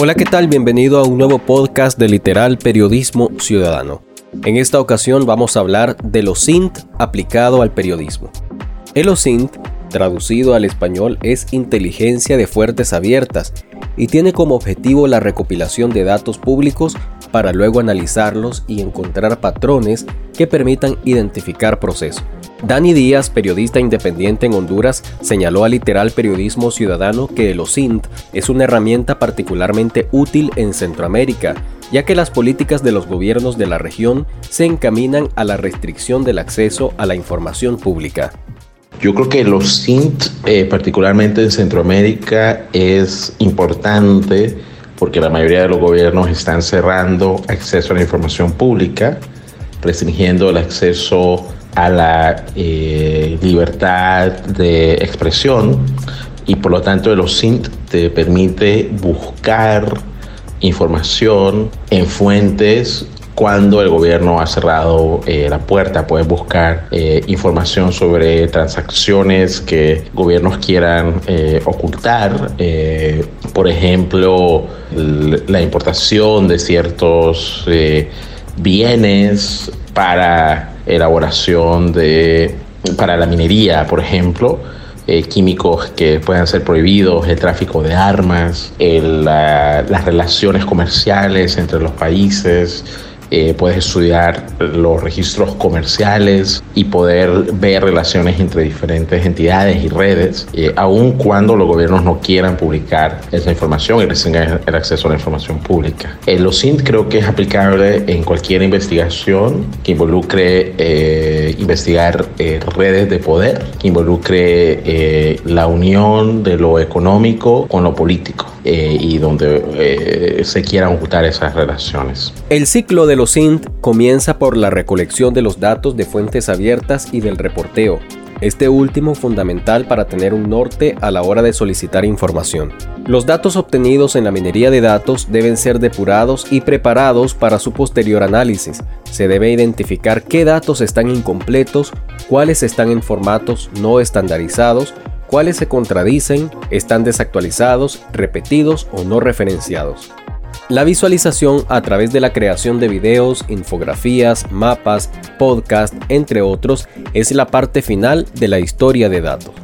Hola, ¿qué tal? Bienvenido a un nuevo podcast de Literal Periodismo Ciudadano. En esta ocasión vamos a hablar del OSINT aplicado al periodismo. El OSINT, traducido al español, es inteligencia de fuertes abiertas y tiene como objetivo la recopilación de datos públicos para luego analizarlos y encontrar patrones que permitan identificar procesos. Dani Díaz, periodista independiente en Honduras, señaló a Literal Periodismo Ciudadano que el OSINT es una herramienta particularmente útil en Centroamérica, ya que las políticas de los gobiernos de la región se encaminan a la restricción del acceso a la información pública. Yo creo que los SINT, eh, particularmente en Centroamérica, es importante porque la mayoría de los gobiernos están cerrando acceso a la información pública, restringiendo el acceso a la eh, libertad de expresión y por lo tanto el OSINT te permite buscar información en fuentes cuando el gobierno ha cerrado eh, la puerta. Puedes buscar eh, información sobre transacciones que gobiernos quieran ocultar. por ejemplo, la importación de ciertos bienes para elaboración de, para la minería, por ejemplo, eh, químicos que puedan ser prohibidos, el tráfico de armas, las relaciones comerciales entre los países, eh, puedes estudiar los registros comerciales y poder ver relaciones entre diferentes entidades y redes, eh, aun cuando los gobiernos no quieran publicar esa información y tengan el acceso a la información pública. El OSINT creo que es aplicable en cualquier investigación que involucre eh, investigar redes de poder, que involucre la unión de lo económico con lo político y donde se quieran ocultar esas relaciones. El ciclo de los SINT comienza por la recolección de los datos de fuentes abiertas y del reporteo, este último fundamental para tener un norte a la hora de solicitar información. Los datos obtenidos en la minería de datos deben ser depurados y preparados para su posterior análisis. Se debe identificar qué datos están incompletos, cuáles están en formatos no estandarizados, cuáles se contradicen, están desactualizados, repetidos o no referenciados. La visualización a través de la creación de videos, infografías, mapas, podcast, entre otros, es la parte final de la historia de datos.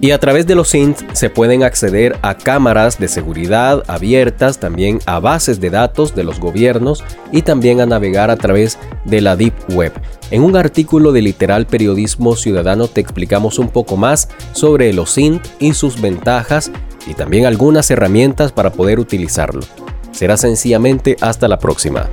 Y a través de los SINT se pueden acceder a cámaras de seguridad abiertas, también a bases de datos de los gobiernos y también a navegar a través de la Deep Web. En un artículo de Literal Periodismo Ciudadano te explicamos un poco más sobre los SINT y sus ventajas y también algunas herramientas para poder utilizarlo. Será sencillamente hasta la próxima.